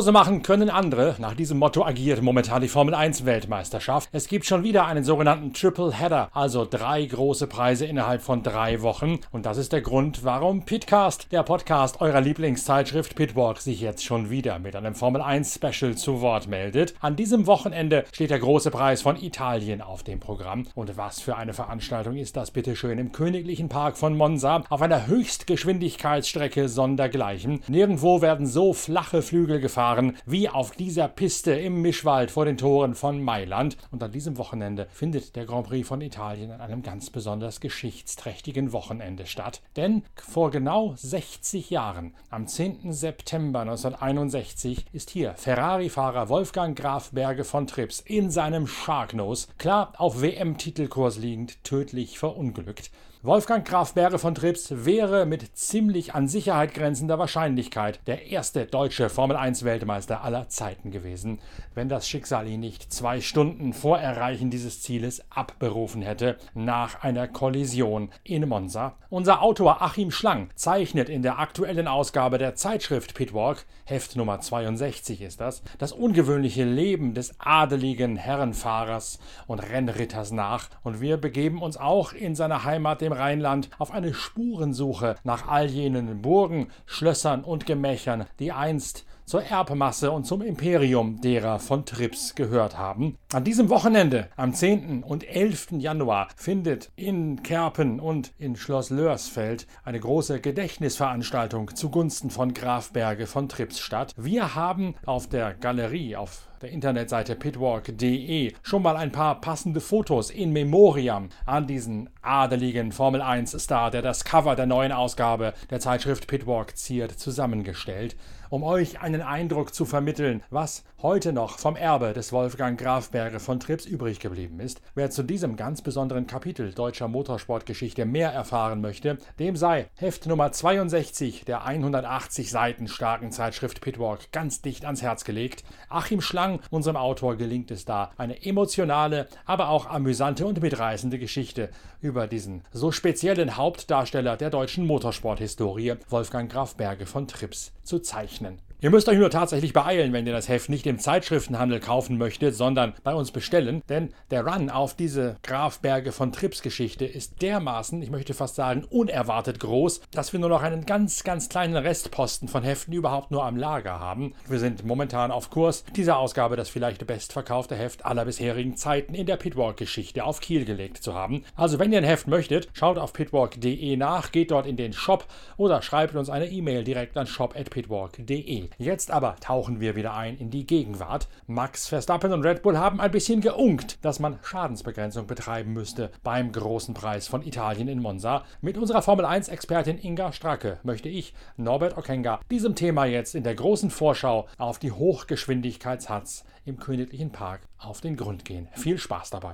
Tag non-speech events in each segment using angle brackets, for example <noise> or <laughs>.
Pause machen können andere. Nach diesem Motto agiert momentan die Formel 1 Weltmeisterschaft. Es gibt schon wieder einen sogenannten Triple Header, also drei große Preise innerhalb von drei Wochen. Und das ist der Grund, warum Pitcast, der Podcast eurer Lieblingszeitschrift Pitwalk, sich jetzt schon wieder mit einem Formel 1 Special zu Wort meldet. An diesem Wochenende steht der große Preis von Italien auf dem Programm. Und was für eine Veranstaltung ist das bitte schön im Königlichen Park von Monza auf einer Höchstgeschwindigkeitsstrecke sondergleichen. Nirgendwo werden so flache Flügel gefahren gefahren, wie auf dieser Piste im Mischwald vor den Toren von Mailand. Und an diesem Wochenende findet der Grand Prix von Italien an einem ganz besonders geschichtsträchtigen Wochenende statt. Denn vor genau 60 Jahren, am 10. September 1961, ist hier Ferrari-Fahrer Wolfgang Graf Berge von Trips in seinem Sharknose, klar auf WM-Titelkurs liegend, tödlich verunglückt. Wolfgang Graf Berge von Trips wäre mit ziemlich an Sicherheit grenzender Wahrscheinlichkeit der erste deutsche Formel-1-Weltmeister aller Zeiten gewesen, wenn das Schicksal ihn nicht zwei Stunden vor Erreichen dieses Zieles abberufen hätte, nach einer Kollision in Monza. Unser Autor Achim Schlang zeichnet in der aktuellen Ausgabe der Zeitschrift Pitwalk, Heft Nummer 62 ist das, das ungewöhnliche Leben des adeligen Herrenfahrers und Rennritters nach und wir begeben uns auch in seine Heimat dem Rheinland auf eine Spurensuche nach all jenen Burgen, Schlössern und Gemächern, die einst zur Erbmasse und zum Imperium derer von Trips gehört haben. An diesem Wochenende, am 10. und 11. Januar, findet in Kerpen und in Schloss Lörsfeld eine große Gedächtnisveranstaltung zugunsten von Graf Berge von Trips statt. Wir haben auf der Galerie, auf der Internetseite pitwalk.de schon mal ein paar passende Fotos in Memoriam an diesen adeligen Formel 1 Star, der das Cover der neuen Ausgabe der Zeitschrift Pitwalk ziert, zusammengestellt um euch einen Eindruck zu vermitteln, was heute noch vom Erbe des Wolfgang Grafberge von Trips übrig geblieben ist. Wer zu diesem ganz besonderen Kapitel deutscher Motorsportgeschichte mehr erfahren möchte, dem sei Heft Nummer 62 der 180 Seiten starken Zeitschrift Pitwalk ganz dicht ans Herz gelegt. Achim Schlang, unserem Autor, gelingt es da, eine emotionale, aber auch amüsante und mitreißende Geschichte über diesen so speziellen Hauptdarsteller der deutschen Motorsporthistorie, Wolfgang Grafberge von Trips, zu zeichnen. Ihr müsst euch nur tatsächlich beeilen, wenn ihr das Heft nicht im Zeitschriftenhandel kaufen möchtet, sondern bei uns bestellen, denn der Run auf diese Grafberge von Trips Geschichte ist dermaßen, ich möchte fast sagen, unerwartet groß, dass wir nur noch einen ganz, ganz kleinen Restposten von Heften überhaupt nur am Lager haben. Wir sind momentan auf Kurs, diese Ausgabe das vielleicht bestverkaufte Heft aller bisherigen Zeiten in der Pitwalk-Geschichte auf Kiel gelegt zu haben. Also wenn ihr ein Heft möchtet, schaut auf pitwalk.de nach, geht dort in den Shop oder schreibt uns eine E-Mail direkt an shop.pitwalk.de. Jetzt aber tauchen wir wieder ein in die Gegenwart. Max Verstappen und Red Bull haben ein bisschen geunkt, dass man Schadensbegrenzung betreiben müsste beim großen Preis von Italien in Monza. Mit unserer Formel 1-Expertin Inga Stracke möchte ich, Norbert Okenga, diesem Thema jetzt in der großen Vorschau auf die Hochgeschwindigkeitshatz im Königlichen Park auf den Grund gehen. Viel Spaß dabei.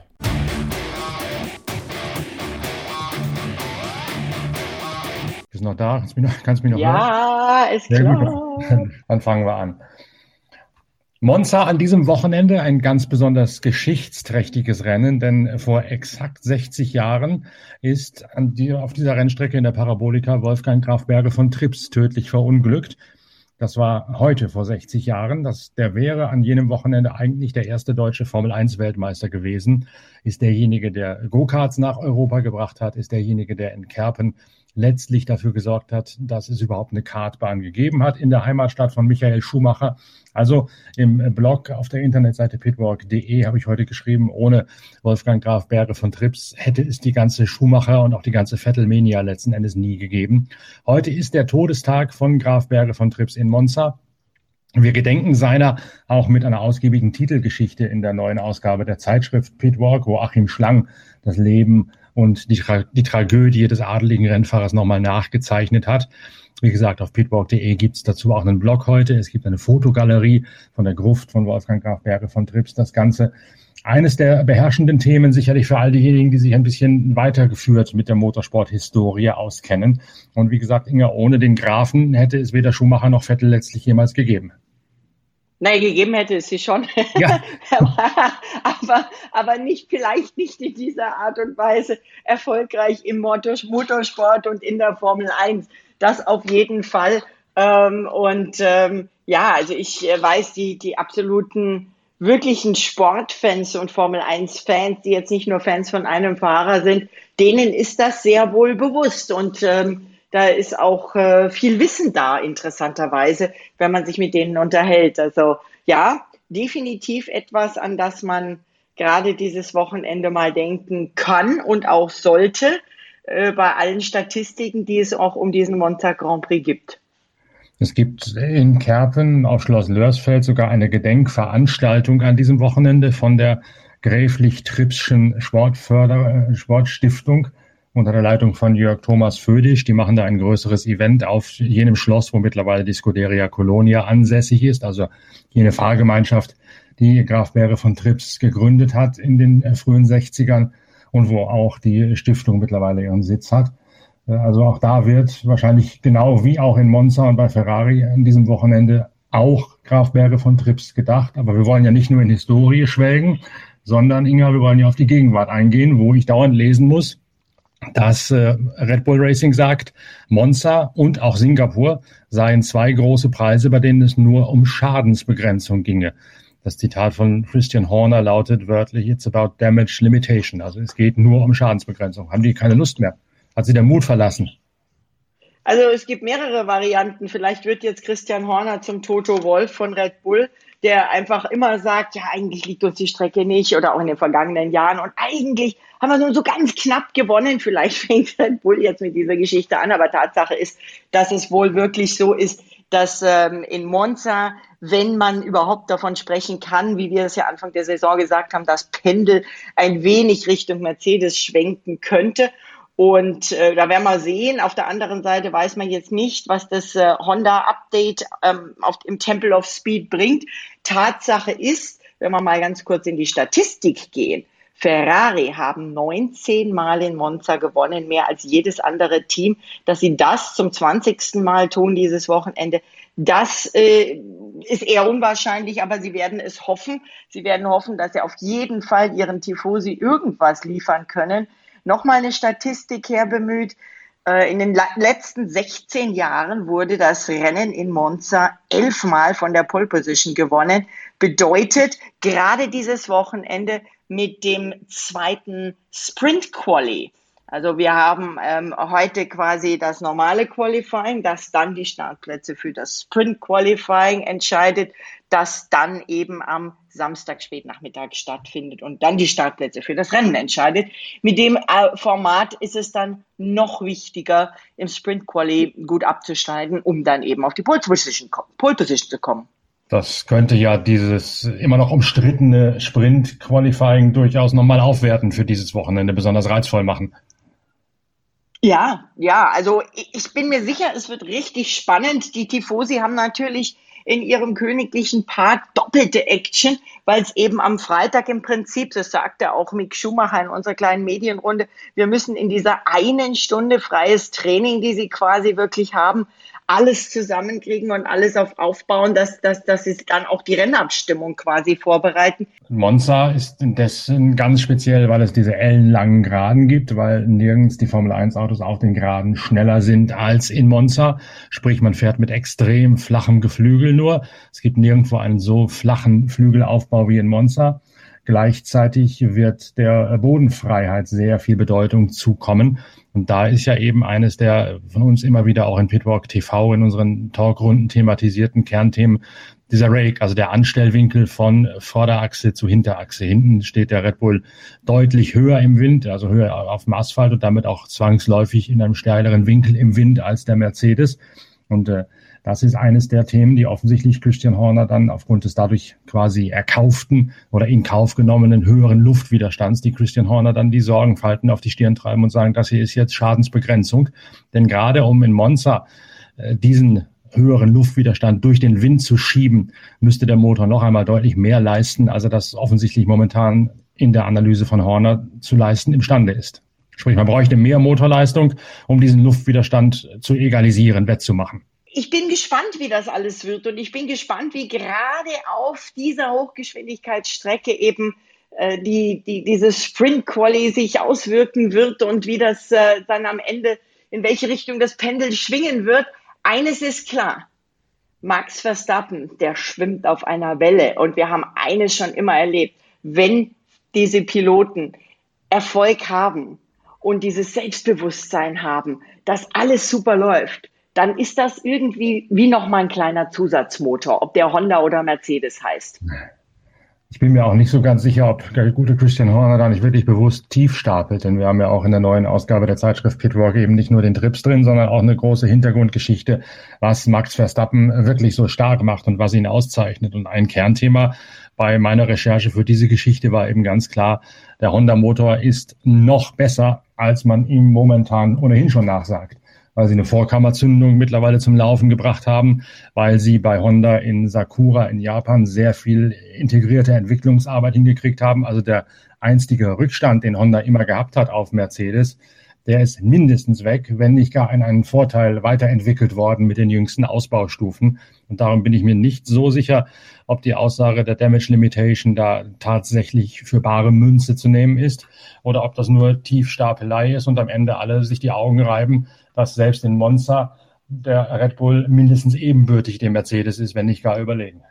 Bist noch da? Kannst du mich noch, kannst mich noch ja, hören? ist klar. Gut. <laughs> Dann fangen wir an. Monza an diesem Wochenende ein ganz besonders geschichtsträchtiges Rennen, denn vor exakt 60 Jahren ist die, auf dieser Rennstrecke in der Parabolika Wolfgang Graf Berge von Trips tödlich verunglückt. Das war heute vor 60 Jahren. Das, der wäre an jenem Wochenende eigentlich der erste deutsche Formel 1 Weltmeister gewesen. Ist derjenige, der Go-Karts nach Europa gebracht hat, ist derjenige, der in Kerpen letztlich dafür gesorgt hat, dass es überhaupt eine Kartbahn gegeben hat in der Heimatstadt von Michael Schumacher. Also im Blog auf der Internetseite pitwalk.de habe ich heute geschrieben, ohne Wolfgang Graf Berge von Trips hätte es die ganze Schumacher und auch die ganze Vettelmania letzten Endes nie gegeben. Heute ist der Todestag von Graf Berge von Trips in Monza. Wir gedenken seiner auch mit einer ausgiebigen Titelgeschichte in der neuen Ausgabe der Zeitschrift Pitwalk, wo Achim Schlang das Leben und die, Tra die Tragödie des adeligen Rennfahrers nochmal nachgezeichnet hat. Wie gesagt, auf pitwalk.de gibt es dazu auch einen Blog heute. Es gibt eine Fotogalerie von der Gruft von Wolfgang Graf Berge von Trips. Das Ganze eines der beherrschenden Themen sicherlich für all diejenigen, die sich ein bisschen weitergeführt mit der Motorsport-Historie auskennen. Und wie gesagt, Inga, ohne den Grafen hätte es weder Schumacher noch Vettel letztlich jemals gegeben. Nein, gegeben hätte es sie schon. Ja. <laughs> aber, aber nicht, vielleicht nicht in dieser Art und Weise erfolgreich im Motorsport und in der Formel 1. Das auf jeden Fall. Ähm, und ähm, ja, also ich äh, weiß, die, die absoluten wirklichen Sportfans und Formel 1 Fans, die jetzt nicht nur Fans von einem Fahrer sind, denen ist das sehr wohl bewusst und ähm, da ist auch äh, viel Wissen da, interessanterweise, wenn man sich mit denen unterhält. Also ja, definitiv etwas, an das man gerade dieses Wochenende mal denken kann und auch sollte, äh, bei allen Statistiken, die es auch um diesen Monza Grand Prix gibt. Es gibt in Kerpen auf Schloss Lörsfeld sogar eine Gedenkveranstaltung an diesem Wochenende von der Gräflich-Trippschen Sportstiftung unter der Leitung von Jörg Thomas Födisch. Die machen da ein größeres Event auf jenem Schloss, wo mittlerweile die Scuderia Colonia ansässig ist, also jene Fahrgemeinschaft, die Graf Bäre von Trips gegründet hat in den äh, frühen 60ern und wo auch die Stiftung mittlerweile ihren Sitz hat. Äh, also auch da wird wahrscheinlich genau wie auch in Monza und bei Ferrari an diesem Wochenende auch Graf Berge von Trips gedacht. Aber wir wollen ja nicht nur in Historie schwelgen, sondern Inga, wir wollen ja auf die Gegenwart eingehen, wo ich dauernd lesen muss, dass äh, Red Bull Racing sagt, Monza und auch Singapur seien zwei große Preise, bei denen es nur um Schadensbegrenzung ginge. Das Zitat von Christian Horner lautet wörtlich, it's about damage limitation. Also es geht nur um Schadensbegrenzung. Haben die keine Lust mehr? Hat sie der Mut verlassen? Also es gibt mehrere Varianten. Vielleicht wird jetzt Christian Horner zum Toto Wolf von Red Bull, der einfach immer sagt, ja, eigentlich liegt uns die Strecke nicht oder auch in den vergangenen Jahren und eigentlich haben wir nur so ganz knapp gewonnen. Vielleicht <laughs> fängt Red Bull jetzt mit dieser Geschichte an, aber Tatsache ist, dass es wohl wirklich so ist, dass ähm, in Monza, wenn man überhaupt davon sprechen kann, wie wir es ja Anfang der Saison gesagt haben, das Pendel ein wenig Richtung Mercedes schwenken könnte. Und äh, da werden wir sehen. Auf der anderen Seite weiß man jetzt nicht, was das äh, Honda-Update ähm, im Temple of Speed bringt. Tatsache ist, wenn wir mal ganz kurz in die Statistik gehen, Ferrari haben 19 Mal in Monza gewonnen, mehr als jedes andere Team. Dass sie das zum 20. Mal tun dieses Wochenende, das äh, ist eher unwahrscheinlich, aber sie werden es hoffen. Sie werden hoffen, dass sie auf jeden Fall ihren Tifosi irgendwas liefern können nochmal eine Statistik herbemüht. Äh, in den letzten 16 Jahren wurde das Rennen in Monza elfmal von der Pole Position gewonnen. Bedeutet, gerade dieses Wochenende mit dem zweiten Sprint Quali also wir haben ähm, heute quasi das normale Qualifying, das dann die Startplätze für das Sprint Qualifying entscheidet, das dann eben am Samstag spätnachmittag stattfindet und dann die Startplätze für das Rennen entscheidet. Mit dem äh, Format ist es dann noch wichtiger, im Sprint Quali gut abzuschneiden, um dann eben auf die Pole Position, Pole Position zu kommen. Das könnte ja dieses immer noch umstrittene Sprint-Qualifying durchaus nochmal aufwerten für dieses Wochenende, besonders reizvoll machen. Ja, ja, also ich bin mir sicher, es wird richtig spannend. Die Tifosi haben natürlich in ihrem königlichen Part doppelte Action, weil es eben am Freitag im Prinzip, das sagte auch Mick Schumacher in unserer kleinen Medienrunde, wir müssen in dieser einen Stunde freies Training, die sie quasi wirklich haben, alles zusammenkriegen und alles auf aufbauen, dass, dass, dass sie dann auch die Rennabstimmung quasi vorbereiten. Monza ist indessen ganz speziell, weil es diese ellenlangen Geraden gibt, weil nirgends die Formel 1 Autos auf den Geraden schneller sind als in Monza. Sprich, man fährt mit extrem flachem Geflügel nur. Es gibt nirgendwo einen so flachen Flügelaufbau wie in Monza. Gleichzeitig wird der Bodenfreiheit sehr viel Bedeutung zukommen. Und da ist ja eben eines der von uns immer wieder auch in Pitwalk TV in unseren Talkrunden thematisierten Kernthemen dieser Rake, also der Anstellwinkel von Vorderachse zu Hinterachse. Hinten steht der Red Bull deutlich höher im Wind, also höher auf dem Asphalt und damit auch zwangsläufig in einem steileren Winkel im Wind als der Mercedes. Und äh, das ist eines der Themen, die offensichtlich Christian Horner dann aufgrund des dadurch quasi erkauften oder in Kauf genommenen höheren Luftwiderstands, die Christian Horner dann die Sorgenfalten auf die Stirn treiben und sagen, das hier ist jetzt Schadensbegrenzung. Denn gerade um in Monza äh, diesen höheren Luftwiderstand durch den Wind zu schieben, müsste der Motor noch einmal deutlich mehr leisten, als er das offensichtlich momentan in der Analyse von Horner zu leisten imstande ist. Sprich, man bräuchte mehr Motorleistung, um diesen Luftwiderstand zu egalisieren, wettzumachen ich bin gespannt, wie das alles wird und ich bin gespannt, wie gerade auf dieser Hochgeschwindigkeitsstrecke eben äh, die, die, dieses Sprint-Quali sich auswirken wird und wie das äh, dann am Ende, in welche Richtung das Pendel schwingen wird. eines ist klar. Max Verstappen, der schwimmt auf einer Welle. Und wir haben eines schon immer erlebt. Wenn diese Piloten Erfolg haben und dieses Selbstbewusstsein haben, dass alles super läuft, dann ist das irgendwie wie nochmal ein kleiner Zusatzmotor, ob der Honda oder Mercedes heißt. Ich bin mir auch nicht so ganz sicher, ob der gute Christian Horner da nicht wirklich bewusst tief stapelt, denn wir haben ja auch in der neuen Ausgabe der Zeitschrift Pitwalk eben nicht nur den Trips drin, sondern auch eine große Hintergrundgeschichte, was Max Verstappen wirklich so stark macht und was ihn auszeichnet. Und ein Kernthema bei meiner Recherche für diese Geschichte war eben ganz klar, der Honda-Motor ist noch besser, als man ihm momentan ohnehin schon nachsagt weil sie eine Vorkammerzündung mittlerweile zum Laufen gebracht haben, weil sie bei Honda in Sakura in Japan sehr viel integrierte Entwicklungsarbeit hingekriegt haben. Also der einstige Rückstand, den Honda immer gehabt hat auf Mercedes, der ist mindestens weg, wenn nicht gar in einen Vorteil weiterentwickelt worden mit den jüngsten Ausbaustufen. Und darum bin ich mir nicht so sicher, ob die Aussage der Damage Limitation da tatsächlich für bare Münze zu nehmen ist oder ob das nur Tiefstapelei ist und am Ende alle sich die Augen reiben, dass selbst in Monza der Red Bull mindestens ebenbürtig dem Mercedes ist, wenn nicht gar überlegen.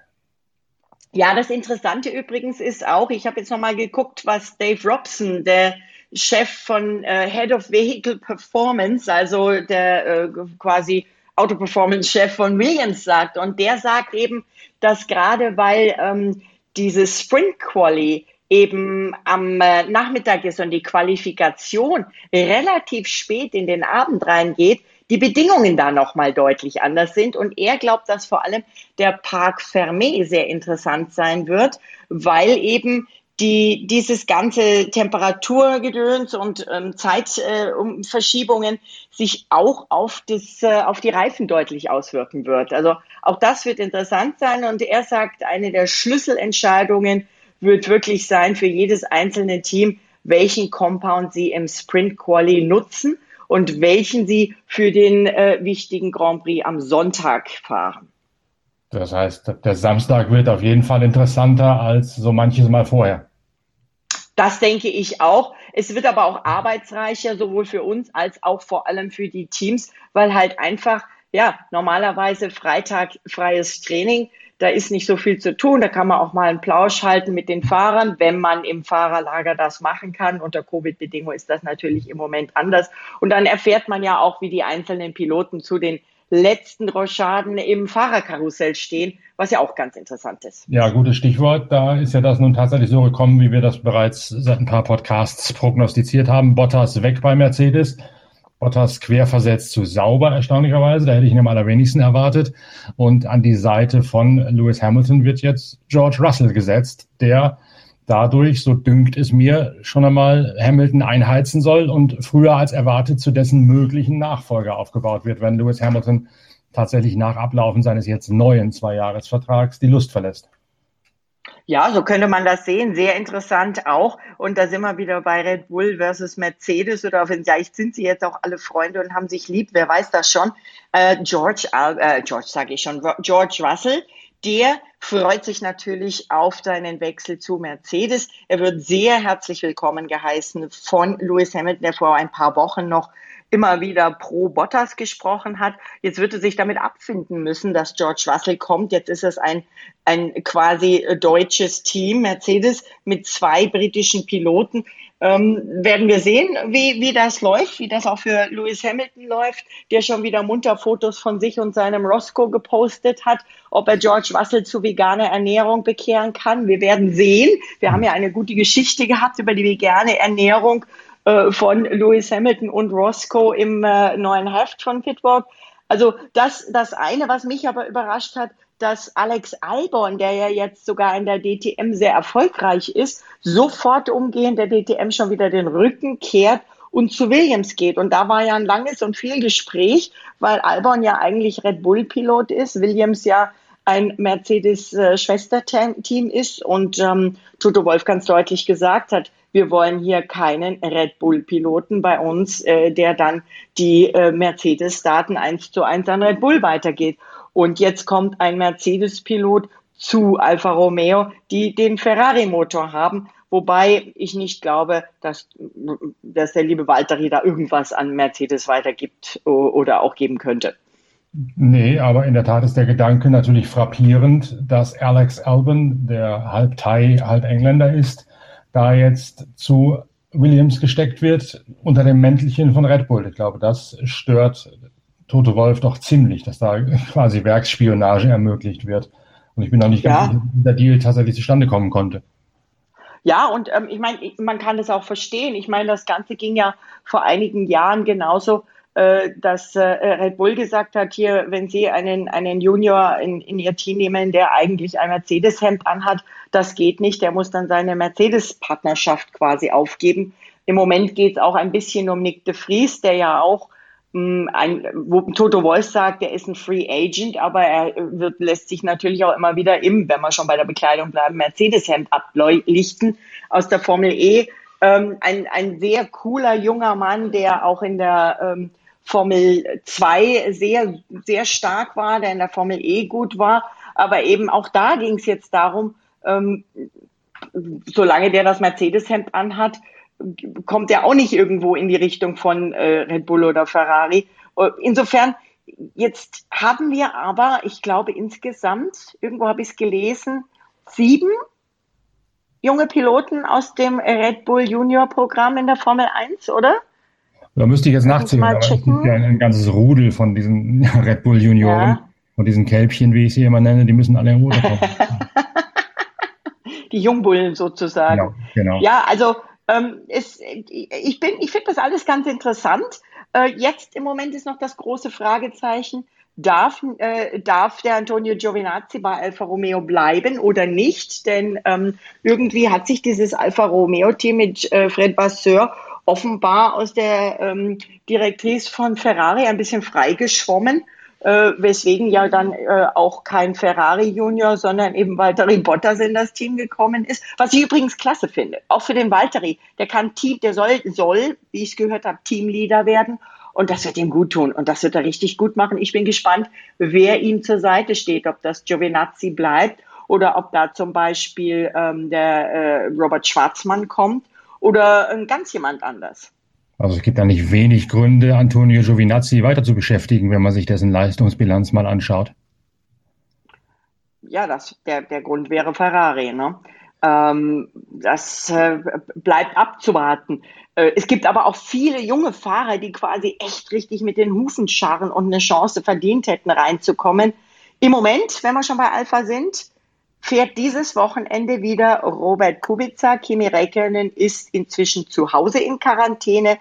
Ja, das Interessante übrigens ist auch, ich habe jetzt nochmal geguckt, was Dave Robson, der Chef von äh, Head of Vehicle Performance, also der äh, quasi Auto Performance Chef von Williams sagt. Und der sagt eben, dass gerade weil ähm, diese Sprint Quali eben am äh, Nachmittag ist und die Qualifikation relativ spät in den Abend reingeht, die Bedingungen da nochmal deutlich anders sind. Und er glaubt, dass vor allem der Parc Fermé sehr interessant sein wird, weil eben die dieses ganze Temperaturgedöns und ähm, Zeitverschiebungen äh, sich auch auf das äh, auf die Reifen deutlich auswirken wird. Also auch das wird interessant sein und er sagt, eine der Schlüsselentscheidungen wird wirklich sein für jedes einzelne Team, welchen Compound sie im Sprint Quali nutzen und welchen sie für den äh, wichtigen Grand Prix am Sonntag fahren. Das heißt, der Samstag wird auf jeden Fall interessanter als so manches Mal vorher. Das denke ich auch. Es wird aber auch arbeitsreicher, sowohl für uns als auch vor allem für die Teams, weil halt einfach, ja, normalerweise Freitag freies Training, da ist nicht so viel zu tun. Da kann man auch mal einen Plausch halten mit den Fahrern, wenn man im Fahrerlager das machen kann. Unter Covid-Bedingungen ist das natürlich im Moment anders. Und dann erfährt man ja auch, wie die einzelnen Piloten zu den letzten Rochaden im Fahrerkarussell stehen, was ja auch ganz interessant ist. Ja, gutes Stichwort. Da ist ja das nun tatsächlich so gekommen, wie wir das bereits seit ein paar Podcasts prognostiziert haben. Bottas weg bei Mercedes. Bottas querversetzt zu sauber, erstaunlicherweise. Da hätte ich ihn am allerwenigsten erwartet. Und an die Seite von Lewis Hamilton wird jetzt George Russell gesetzt, der dadurch, so dünkt es mir, schon einmal Hamilton einheizen soll und früher als erwartet zu dessen möglichen Nachfolger aufgebaut wird, wenn Lewis Hamilton tatsächlich nach Ablaufen seines jetzt neuen Zweijahresvertrags die Lust verlässt. Ja, so könnte man das sehen. Sehr interessant auch. Und da sind wir wieder bei Red Bull versus Mercedes oder vielleicht sind sie jetzt auch alle Freunde und haben sich lieb. Wer weiß das schon? Äh, George, äh, George sage ich schon, George Russell der freut sich natürlich auf seinen Wechsel zu Mercedes. Er wird sehr herzlich willkommen geheißen von Lewis Hamilton, der vor ein paar Wochen noch immer wieder pro Bottas gesprochen hat. Jetzt wird er sich damit abfinden müssen, dass George Russell kommt. Jetzt ist es ein, ein quasi deutsches Team, Mercedes, mit zwei britischen Piloten. Ähm, werden wir sehen, wie, wie das läuft, wie das auch für Lewis Hamilton läuft, der schon wieder munter Fotos von sich und seinem Roscoe gepostet hat, ob er George Russell zu veganer Ernährung bekehren kann. Wir werden sehen. Wir haben ja eine gute Geschichte gehabt über die vegane Ernährung äh, von Lewis Hamilton und Roscoe im äh, neuen Heft von Pitwalk. Also das, das eine, was mich aber überrascht hat, dass Alex Albon, der ja jetzt sogar in der DTM sehr erfolgreich ist, sofort umgehend der DTM schon wieder den Rücken kehrt und zu Williams geht. Und da war ja ein langes und viel Gespräch, weil Albon ja eigentlich Red Bull-Pilot ist, Williams ja ein Mercedes-Schwesterteam ist und ähm, Toto Wolf ganz deutlich gesagt hat, wir wollen hier keinen Red Bull-Piloten bei uns, äh, der dann die äh, Mercedes-Daten eins zu eins an Red Bull weitergeht. Und jetzt kommt ein Mercedes-Pilot zu Alfa Romeo, die den Ferrari-Motor haben. Wobei ich nicht glaube, dass, dass der liebe Walteri da irgendwas an Mercedes weitergibt oder auch geben könnte. Nee, aber in der Tat ist der Gedanke natürlich frappierend, dass Alex Albon, der halb Thai, halb Engländer ist, da jetzt zu Williams gesteckt wird unter dem Mäntelchen von Red Bull. Ich glaube, das stört Toto Wolf doch ziemlich, dass da <laughs> quasi Werksspionage ermöglicht wird. Und ich bin noch nicht ja. ganz sicher, wie der Deal tatsächlich zustande kommen konnte. Ja, und ähm, ich meine, man kann das auch verstehen. Ich meine, das Ganze ging ja vor einigen Jahren genauso, äh, dass äh, Red Bull gesagt hat, hier, wenn Sie einen, einen Junior in, in Ihr Team nehmen, der eigentlich ein Mercedes-Hemd anhat, das geht nicht. Der muss dann seine Mercedes-Partnerschaft quasi aufgeben. Im Moment geht es auch ein bisschen um Nick de Vries, der ja auch ein, wo Toto Wolf sagt, er ist ein Free Agent, aber er wird, lässt sich natürlich auch immer wieder im, wenn wir schon bei der Bekleidung bleiben, Mercedes-Hemd ablichten aus der Formel E. Ähm, ein, ein sehr cooler junger Mann, der auch in der ähm, Formel 2 sehr, sehr stark war, der in der Formel E gut war. Aber eben auch da ging es jetzt darum, ähm, solange der das Mercedes-Hemd anhat, kommt er auch nicht irgendwo in die Richtung von äh, Red Bull oder Ferrari. Äh, insofern, jetzt haben wir aber, ich glaube insgesamt, irgendwo habe ich es gelesen, sieben junge Piloten aus dem Red Bull Junior Programm in der Formel 1, oder? Da müsste ich jetzt nachziehen, aber es gibt ja ein, ein, ganzes Rudel von diesen <laughs> Red Bull Junioren, ja. von diesen Kälbchen, wie ich sie immer nenne, die müssen alle in Ruhe kommen. <laughs> die Jungbullen sozusagen. Genau, genau. Ja, also ähm, ist, ich bin, ich finde das alles ganz interessant. Äh, jetzt im Moment ist noch das große Fragezeichen, darf, äh, darf der Antonio Giovinazzi bei Alfa Romeo bleiben oder nicht? Denn ähm, irgendwie hat sich dieses Alfa Romeo-Team mit äh, Fred Vasseur offenbar aus der ähm, Direktrice von Ferrari ein bisschen freigeschwommen äh, weswegen ja dann äh, auch kein Ferrari Junior, sondern eben Valtteri Bottas in das Team gekommen ist. Was ich übrigens klasse finde, auch für den Valtteri, der kann Team, der soll, soll, wie ich gehört habe, Teamleader werden. Und das wird ihm gut tun und das wird er richtig gut machen. Ich bin gespannt, wer ihm zur Seite steht, ob das Giovinazzi bleibt oder ob da zum Beispiel ähm, der äh, Robert Schwarzmann kommt oder äh, ganz jemand anders. Also es gibt da nicht wenig Gründe, Antonio Giovinazzi weiter zu beschäftigen, wenn man sich dessen Leistungsbilanz mal anschaut. Ja, das, der, der Grund wäre Ferrari. Ne? Ähm, das äh, bleibt abzuwarten. Äh, es gibt aber auch viele junge Fahrer, die quasi echt richtig mit den Hufen scharren und eine Chance verdient hätten, reinzukommen. Im Moment, wenn wir schon bei Alpha sind, fährt dieses Wochenende wieder Robert Kubica. Kimi Räikkönen ist inzwischen zu Hause in Quarantäne,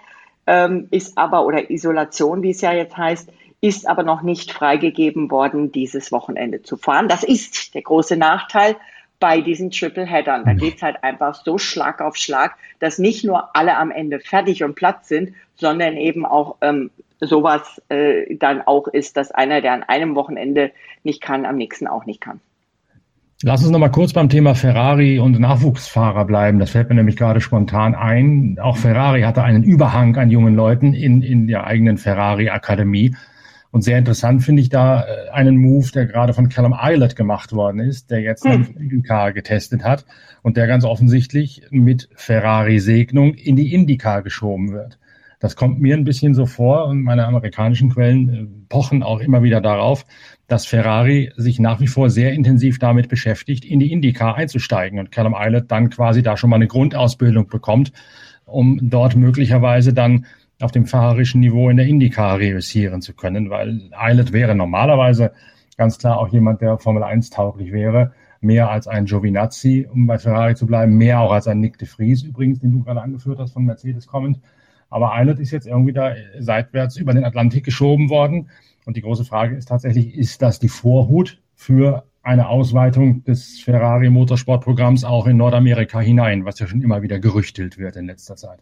ähm, ist aber, oder Isolation, wie es ja jetzt heißt, ist aber noch nicht freigegeben worden, dieses Wochenende zu fahren. Das ist der große Nachteil bei diesen Triple-Headern. Da mhm. geht's halt einfach so Schlag auf Schlag, dass nicht nur alle am Ende fertig und platt sind, sondern eben auch ähm, sowas äh, dann auch ist, dass einer, der an einem Wochenende nicht kann, am nächsten auch nicht kann. Lass uns noch mal kurz beim Thema Ferrari und Nachwuchsfahrer bleiben. Das fällt mir nämlich gerade spontan ein. Auch Ferrari hatte einen Überhang an jungen Leuten in, in der eigenen Ferrari-Akademie. Und sehr interessant finde ich da äh, einen Move, der gerade von Callum Eilert gemacht worden ist, der jetzt hm. IndyCar getestet hat und der ganz offensichtlich mit Ferrari-Segnung in die IndyCar geschoben wird. Das kommt mir ein bisschen so vor und meine amerikanischen Quellen äh, pochen auch immer wieder darauf, dass Ferrari sich nach wie vor sehr intensiv damit beschäftigt, in die IndyCar einzusteigen und Callum Eilert dann quasi da schon mal eine Grundausbildung bekommt, um dort möglicherweise dann auf dem fahrerischen Niveau in der IndyCar reüssieren zu können, weil Eilert wäre normalerweise ganz klar auch jemand, der Formel 1 tauglich wäre, mehr als ein Giovinazzi, um bei Ferrari zu bleiben, mehr auch als ein Nick de Vries übrigens, den du gerade angeführt hast von Mercedes kommend. Aber Eilert ist jetzt irgendwie da seitwärts über den Atlantik geschoben worden und die große Frage ist tatsächlich, ist das die Vorhut für eine Ausweitung des Ferrari Motorsportprogramms auch in Nordamerika hinein, was ja schon immer wieder gerüchtelt wird in letzter Zeit?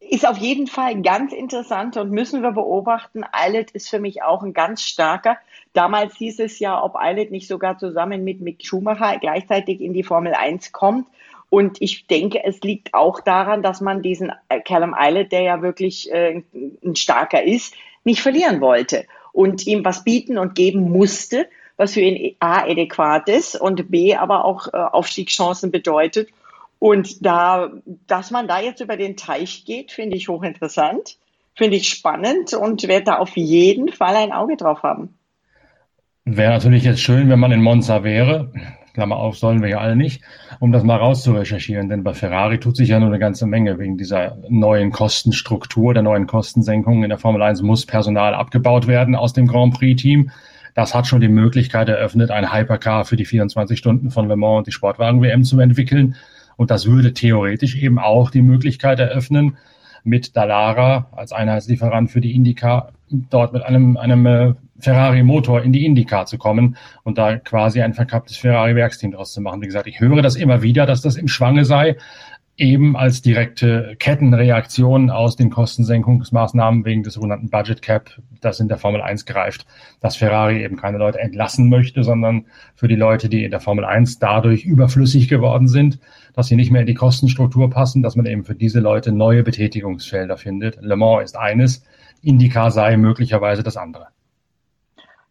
Ist auf jeden Fall ganz interessant und müssen wir beobachten. Eilert ist für mich auch ein ganz starker. Damals hieß es ja, ob Eilert nicht sogar zusammen mit Mick Schumacher gleichzeitig in die Formel 1 kommt. Und ich denke, es liegt auch daran, dass man diesen Callum Eilert, der ja wirklich äh, ein starker ist, nicht verlieren wollte und ihm was bieten und geben musste, was für ihn A adäquat ist und B aber auch äh, Aufstiegschancen bedeutet. Und da, dass man da jetzt über den Teich geht, finde ich hochinteressant. Finde ich spannend und werde da auf jeden Fall ein Auge drauf haben. Wäre natürlich jetzt schön, wenn man in Monza wäre. Klammer auf, sollen wir ja alle nicht, um das mal rauszurecherchieren. Denn bei Ferrari tut sich ja nur eine ganze Menge wegen dieser neuen Kostenstruktur, der neuen Kostensenkung. In der Formel 1 muss Personal abgebaut werden aus dem Grand Prix-Team. Das hat schon die Möglichkeit eröffnet, ein Hypercar für die 24 Stunden von Le Mans und die Sportwagen-WM zu entwickeln. Und das würde theoretisch eben auch die Möglichkeit eröffnen, mit Dallara als Einheitslieferant für die IndyCar dort mit einem, einem äh, Ferrari-Motor in die IndyCar zu kommen und da quasi ein verkapptes Ferrari-Werksteam draus zu machen. Wie gesagt, ich höre das immer wieder, dass das im Schwange sei, eben als direkte Kettenreaktion aus den Kostensenkungsmaßnahmen wegen des sogenannten Budget Cap, das in der Formel 1 greift, dass Ferrari eben keine Leute entlassen möchte, sondern für die Leute, die in der Formel 1 dadurch überflüssig geworden sind, dass sie nicht mehr in die Kostenstruktur passen, dass man eben für diese Leute neue Betätigungsfelder findet. Le Mans ist eines, IndyCar sei möglicherweise das andere.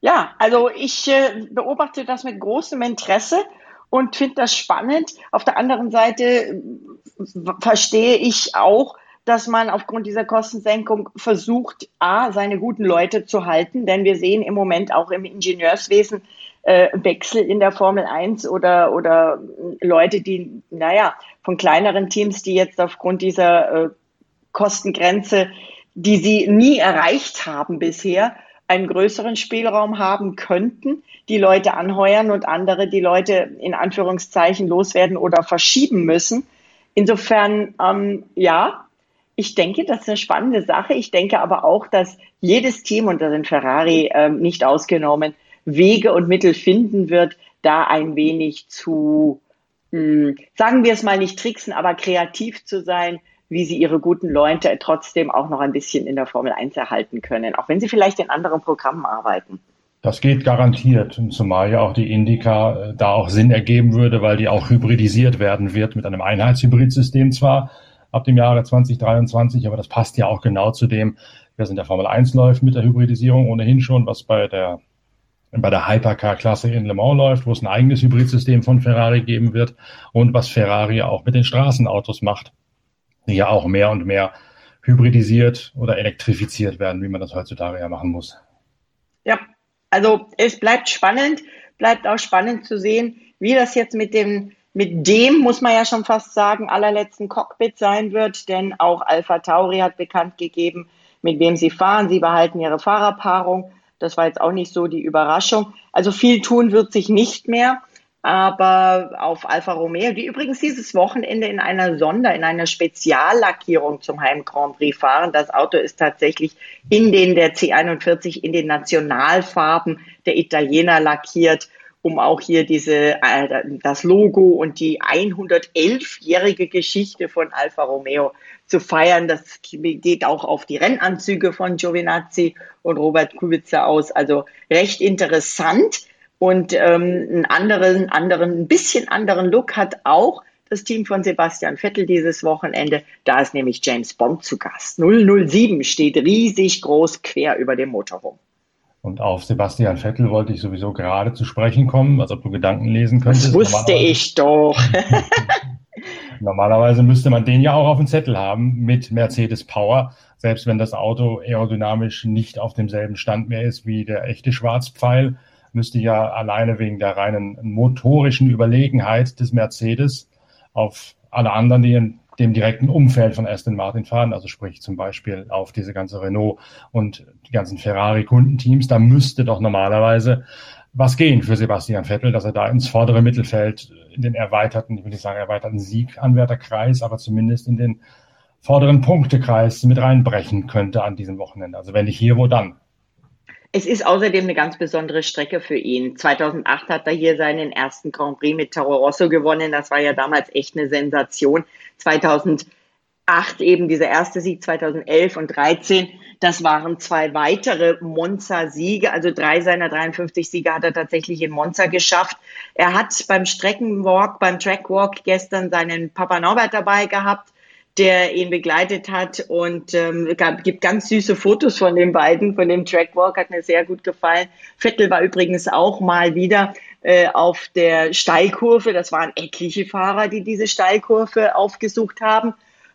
Ja, also ich äh, beobachte das mit großem Interesse und finde das spannend. Auf der anderen Seite äh, verstehe ich auch, dass man aufgrund dieser Kostensenkung versucht, A, seine guten Leute zu halten, denn wir sehen im Moment auch im Ingenieurswesen äh, Wechsel in der Formel 1 oder, oder Leute, die, naja, von kleineren Teams, die jetzt aufgrund dieser äh, Kostengrenze, die sie nie erreicht haben bisher, einen größeren Spielraum haben könnten, die Leute anheuern und andere die Leute in Anführungszeichen loswerden oder verschieben müssen. Insofern, ähm, ja, ich denke, das ist eine spannende Sache. Ich denke aber auch, dass jedes Team, und da sind Ferrari ähm, nicht ausgenommen, Wege und Mittel finden wird, da ein wenig zu, mh, hm, sagen wir es mal nicht tricksen, aber kreativ zu sein, wie sie ihre guten Leute trotzdem auch noch ein bisschen in der Formel 1 erhalten können, auch wenn sie vielleicht in anderen Programmen arbeiten. Das geht garantiert, zumal ja auch die Indica äh, da auch Sinn ergeben würde, weil die auch hybridisiert werden wird mit einem Einheitshybridsystem zwar ab dem Jahre 2023, aber das passt ja auch genau zu dem, was in der Formel 1 läuft mit der Hybridisierung ohnehin schon, was bei der bei der Hypercar-Klasse in Le Mans läuft, wo es ein eigenes Hybridsystem von Ferrari geben wird und was Ferrari auch mit den Straßenautos macht ja auch mehr und mehr hybridisiert oder elektrifiziert werden, wie man das heutzutage ja machen muss. Ja, also es bleibt spannend, bleibt auch spannend zu sehen, wie das jetzt mit dem, mit dem, muss man ja schon fast sagen, allerletzten Cockpit sein wird, denn auch Alpha Tauri hat bekannt gegeben, mit wem sie fahren. Sie behalten ihre Fahrerpaarung. Das war jetzt auch nicht so die Überraschung. Also viel tun wird sich nicht mehr aber auf Alfa Romeo, die übrigens dieses Wochenende in einer Sonder, in einer Speziallackierung zum Heim Grand Prix fahren. Das Auto ist tatsächlich in den der C41 in den Nationalfarben der Italiener lackiert, um auch hier diese äh, das Logo und die 111-jährige Geschichte von Alfa Romeo zu feiern. Das geht auch auf die Rennanzüge von Giovinazzi und Robert Kubica aus. Also recht interessant. Und ähm, einen anderen, anderen, ein bisschen anderen Look hat auch das Team von Sebastian Vettel dieses Wochenende. Da ist nämlich James Bond zu Gast. 007 steht riesig groß quer über dem Motorhome. Und auf Sebastian Vettel wollte ich sowieso gerade zu sprechen kommen, als ob du Gedanken lesen könntest. Das wusste ich doch. <laughs> Normalerweise müsste man den ja auch auf dem Zettel haben mit Mercedes Power, selbst wenn das Auto aerodynamisch nicht auf demselben Stand mehr ist wie der echte Schwarzpfeil müsste ja alleine wegen der reinen motorischen Überlegenheit des Mercedes auf alle anderen, die in dem direkten Umfeld von Aston Martin fahren, also sprich zum Beispiel auf diese ganze Renault und die ganzen Ferrari-Kundenteams, da müsste doch normalerweise was gehen für Sebastian Vettel, dass er da ins vordere Mittelfeld in den erweiterten, ich will nicht sagen erweiterten Sieganwärterkreis, aber zumindest in den vorderen Punktekreis mit reinbrechen könnte an diesem Wochenende. Also wenn nicht hier, wo dann? Es ist außerdem eine ganz besondere Strecke für ihn. 2008 hat er hier seinen ersten Grand Prix mit Toro Rosso gewonnen. Das war ja damals echt eine Sensation. 2008 eben dieser erste Sieg, 2011 und 13. Das waren zwei weitere Monza-Siege. Also drei seiner 53 Siege hat er tatsächlich in Monza geschafft. Er hat beim Streckenwalk, beim Trackwalk gestern seinen Papa Norbert dabei gehabt der ihn begleitet hat und ähm, gab, gibt ganz süße Fotos von den beiden, von dem Trackwalk, hat mir sehr gut gefallen. Vettel war übrigens auch mal wieder äh, auf der Steilkurve, das waren etliche Fahrer, die diese Steilkurve aufgesucht haben.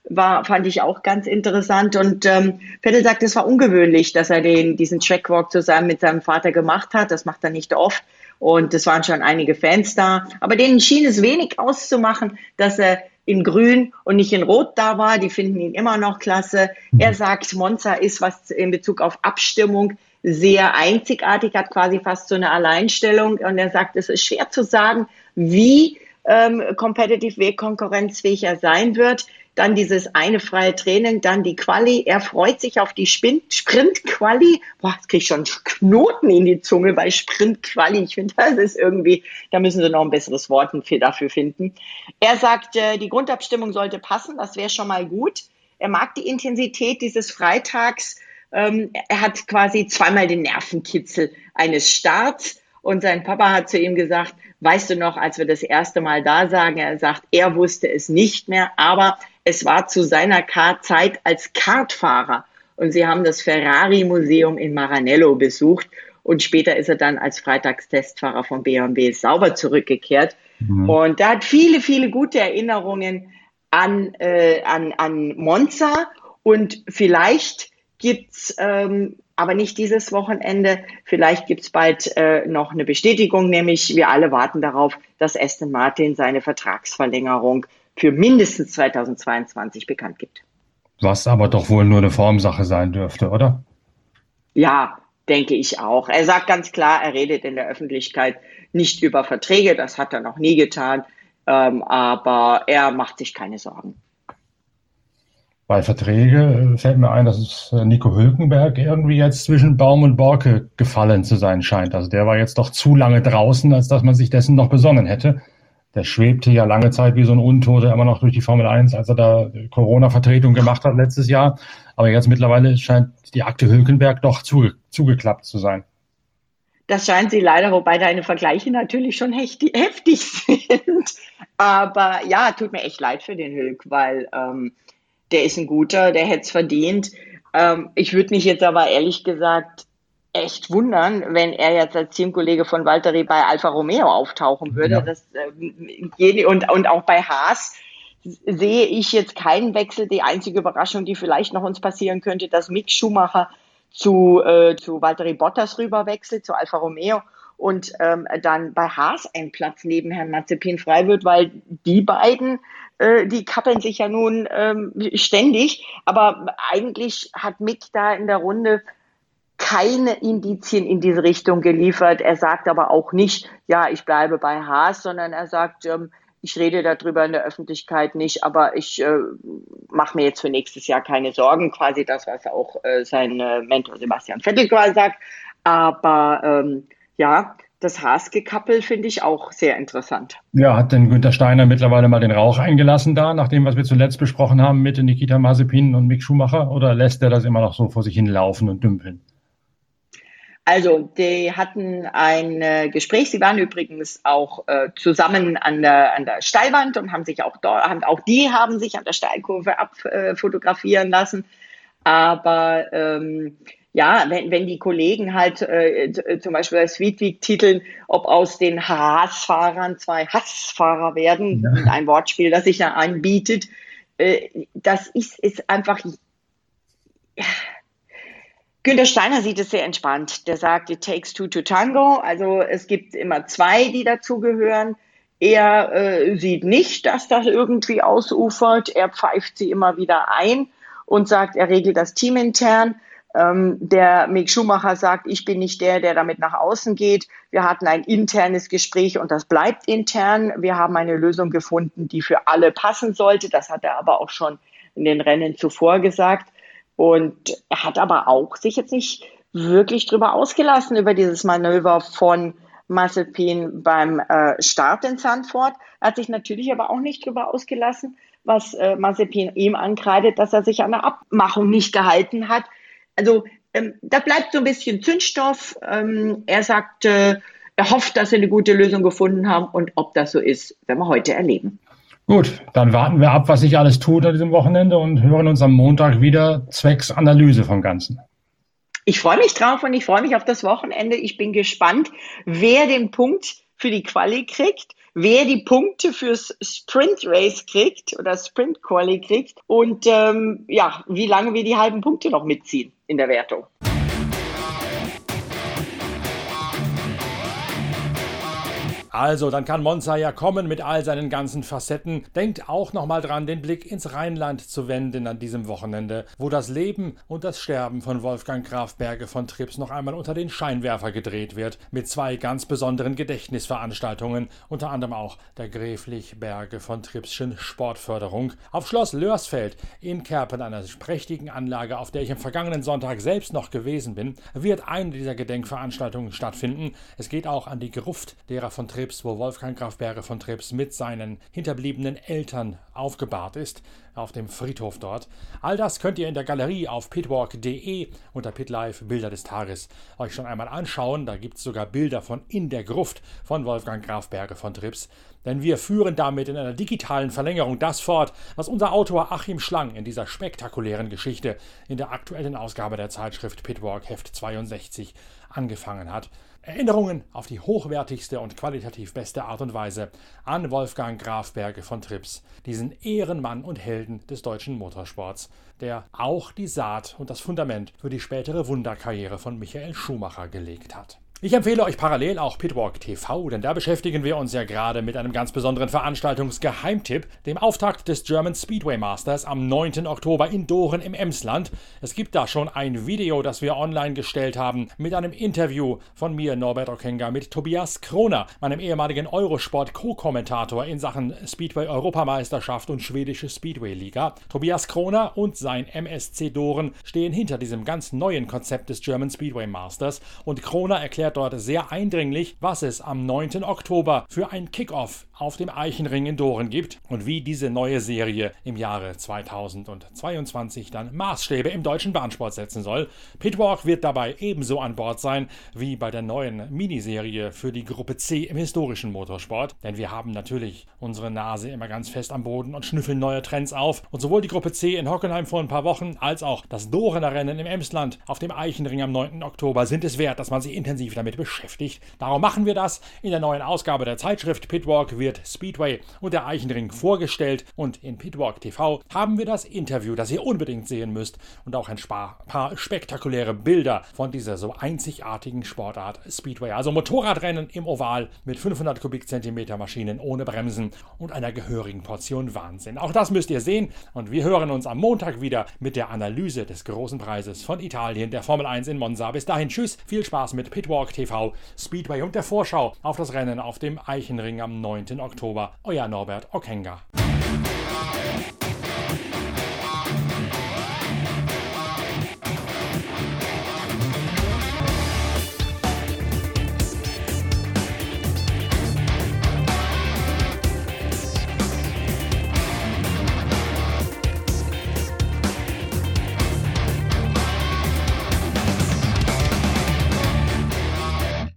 war, fand ich auch ganz interessant. Und ähm, Vettel sagt, es war ungewöhnlich, dass er den, diesen Trackwalk zusammen mit seinem Vater gemacht hat. Das macht er nicht oft. Und es waren schon einige Fans da. Aber denen schien es wenig auszumachen, dass er in Grün und nicht in Rot da war. Die finden ihn immer noch klasse. Er mhm. sagt, Monza ist was in Bezug auf Abstimmung sehr einzigartig, hat quasi fast so eine Alleinstellung. Und er sagt, es ist schwer zu sagen, wie ähm, competitive konkurrenzfähig er sein wird. Dann dieses eine freie Training, dann die Quali. Er freut sich auf die Sprint-Quali. Boah, jetzt kriege ich schon Knoten in die Zunge bei Sprint-Quali. Ich finde, das ist irgendwie, da müssen sie noch ein besseres Wort dafür finden. Er sagt, äh, die Grundabstimmung sollte passen. Das wäre schon mal gut. Er mag die Intensität dieses Freitags. Ähm, er hat quasi zweimal den Nervenkitzel eines Starts. Und sein Papa hat zu ihm gesagt, weißt du noch, als wir das erste Mal da sagen, er sagt, er wusste es nicht mehr, aber es war zu seiner Zeit als Kartfahrer. Und sie haben das Ferrari-Museum in Maranello besucht. Und später ist er dann als Freitagstestfahrer von BMW sauber zurückgekehrt. Mhm. Und er hat viele, viele gute Erinnerungen an, äh, an, an Monza. Und vielleicht gibt's ähm, aber nicht dieses Wochenende. Vielleicht gibt's bald äh, noch eine Bestätigung, nämlich wir alle warten darauf, dass Aston Martin seine Vertragsverlängerung für mindestens 2022 bekannt gibt. Was aber doch wohl nur eine Formsache sein dürfte, oder? Ja, denke ich auch. Er sagt ganz klar, er redet in der Öffentlichkeit nicht über Verträge, das hat er noch nie getan, ähm, aber er macht sich keine Sorgen. Bei Verträge äh, fällt mir ein, dass es äh, Nico Hülkenberg irgendwie jetzt zwischen Baum und Borke gefallen zu sein scheint. Also der war jetzt doch zu lange draußen, als dass man sich dessen noch besonnen hätte. Der schwebte ja lange Zeit wie so ein Untoter immer noch durch die Formel 1, als er da Corona-Vertretung gemacht hat letztes Jahr. Aber jetzt mittlerweile scheint die Akte Hülkenberg doch zuge zugeklappt zu sein. Das scheint sie leider, wobei deine Vergleiche natürlich schon heftig, sind. Aber ja, tut mir echt leid für den Hülk, weil ähm, der ist ein guter, der hätte es verdient. Ähm, ich würde mich jetzt aber ehrlich gesagt echt wundern, wenn er jetzt als Teamkollege von Valtteri bei Alfa Romeo auftauchen würde. Ja. Das, äh, und, und auch bei Haas sehe ich jetzt keinen Wechsel. Die einzige Überraschung, die vielleicht noch uns passieren könnte, dass Mick Schumacher zu, äh, zu Valtteri Bottas rüber wechselt, zu Alfa Romeo und ähm, dann bei Haas ein Platz neben Herrn Mazepin frei wird, weil die beiden äh, die kappeln sich ja nun ähm, ständig. Aber eigentlich hat Mick da in der Runde keine Indizien in diese Richtung geliefert. Er sagt aber auch nicht, ja, ich bleibe bei Haas, sondern er sagt, ähm, ich rede darüber in der Öffentlichkeit nicht, aber ich äh, mache mir jetzt für nächstes Jahr keine Sorgen, quasi das, was auch äh, sein äh, Mentor Sebastian Vettel quasi sagt. Aber ähm, ja, das Haas-Gekappel finde ich auch sehr interessant. Ja, hat denn Günter Steiner mittlerweile mal den Rauch eingelassen da, nach dem, was wir zuletzt besprochen haben mit Nikita Mazepin und Mick Schumacher? Oder lässt er das immer noch so vor sich hin laufen und dümpeln? Also, die hatten ein äh, Gespräch. Sie waren übrigens auch äh, zusammen an der, an der Steilwand und haben sich auch dort, haben, auch die haben sich an der Steilkurve abfotografieren äh, lassen. Aber ähm, ja, wenn, wenn die Kollegen halt äh, äh zum Beispiel bei Sweetweek titeln, ob aus den Hassfahrern zwei Hassfahrer werden, ja. ein Wortspiel, das sich da anbietet, äh, das ist, ist einfach. Ja. Günter Steiner sieht es sehr entspannt. Der sagt, it takes two to tango. Also es gibt immer zwei, die dazugehören. Er äh, sieht nicht, dass das irgendwie ausufert. Er pfeift sie immer wieder ein und sagt, er regelt das Team intern. Ähm, der Mick Schumacher sagt, ich bin nicht der, der damit nach außen geht. Wir hatten ein internes Gespräch und das bleibt intern. Wir haben eine Lösung gefunden, die für alle passen sollte. Das hat er aber auch schon in den Rennen zuvor gesagt. Und er hat aber auch sich jetzt nicht wirklich drüber ausgelassen über dieses Manöver von Mazepin beim äh, Start in Sandford. Er hat sich natürlich aber auch nicht drüber ausgelassen, was äh, Mazepin ihm ankreidet, dass er sich an der Abmachung nicht gehalten hat also ähm, da bleibt so ein bisschen Zündstoff. Ähm, er sagt, äh, er hofft, dass sie eine gute Lösung gefunden haben und ob das so ist, werden wir heute erleben. Gut, dann warten wir ab, was sich alles tut an diesem Wochenende und hören uns am Montag wieder zwecks Analyse vom Ganzen. Ich freue mich drauf und ich freue mich auf das Wochenende. Ich bin gespannt, wer den Punkt für die Quali kriegt. wer die Punkte fürs Sprint Race kriegt oder Sprint Quali kriegt und ähm, ja, wie lange wir die halben Punkte noch mitziehen in der Wertung. Also, dann kann Monza ja kommen mit all seinen ganzen Facetten. Denkt auch nochmal dran, den Blick ins Rheinland zu wenden an diesem Wochenende, wo das Leben und das Sterben von Wolfgang Graf Berge von Trips noch einmal unter den Scheinwerfer gedreht wird, mit zwei ganz besonderen Gedächtnisveranstaltungen, unter anderem auch der Gräflich Berge von Tripschen Sportförderung auf Schloss Lörsfeld in Kerpen, einer prächtigen Anlage, auf der ich am vergangenen Sonntag selbst noch gewesen bin, wird eine dieser Gedenkveranstaltungen stattfinden. Es geht auch an die Gruft derer von Trips Trips, wo Wolfgang Graf Berge von Trips mit seinen hinterbliebenen Eltern aufgebahrt ist, auf dem Friedhof dort. All das könnt ihr in der Galerie auf pitwalk.de unter Pitlife Bilder des Tages euch schon einmal anschauen. Da gibt es sogar Bilder von in der Gruft von Wolfgang Graf Berge von Trips. Denn wir führen damit in einer digitalen Verlängerung das fort, was unser Autor Achim Schlang in dieser spektakulären Geschichte in der aktuellen Ausgabe der Zeitschrift Pitwalk Heft 62 angefangen hat. Erinnerungen auf die hochwertigste und qualitativ beste Art und Weise an Wolfgang Grafberge von Trips, diesen Ehrenmann und Helden des deutschen Motorsports, der auch die Saat und das Fundament für die spätere Wunderkarriere von Michael Schumacher gelegt hat. Ich empfehle euch parallel auch Pitwalk TV, denn da beschäftigen wir uns ja gerade mit einem ganz besonderen Veranstaltungsgeheimtipp, dem Auftakt des German Speedway Masters am 9. Oktober in Doren im Emsland. Es gibt da schon ein Video, das wir online gestellt haben, mit einem Interview von mir, Norbert Okenga, mit Tobias Kroner, meinem ehemaligen Eurosport-Co-Kommentator in Sachen Speedway Europameisterschaft und schwedische Speedway Liga. Tobias Kroner und sein MSC Doren stehen hinter diesem ganz neuen Konzept des German Speedway Masters und Kroner erklärt erklärt dort sehr eindringlich, was es am 9. Oktober für ein Kickoff auf dem Eichenring in Doren gibt und wie diese neue Serie im Jahre 2022 dann Maßstäbe im deutschen Bahnsport setzen soll. Pitwalk wird dabei ebenso an Bord sein wie bei der neuen Miniserie für die Gruppe C im historischen Motorsport, denn wir haben natürlich unsere Nase immer ganz fest am Boden und schnüffeln neue Trends auf und sowohl die Gruppe C in Hockenheim vor ein paar Wochen als auch das Dorener Rennen im Emsland auf dem Eichenring am 9. Oktober sind es wert, dass man sich intensiv damit beschäftigt. Darum machen wir das. In der neuen Ausgabe der Zeitschrift Pitwalk wird Speedway und der Eichenring vorgestellt und in Pitwalk TV haben wir das Interview, das ihr unbedingt sehen müsst und auch ein paar spektakuläre Bilder von dieser so einzigartigen Sportart Speedway. Also Motorradrennen im Oval mit 500 Kubikzentimeter Maschinen ohne Bremsen und einer gehörigen Portion Wahnsinn. Auch das müsst ihr sehen und wir hören uns am Montag wieder mit der Analyse des großen Preises von Italien, der Formel 1 in Monza. Bis dahin, tschüss, viel Spaß mit Pitwalk TV, Speedway und der Vorschau auf das Rennen auf dem Eichenring am 9. Oktober. Euer Norbert Okenga.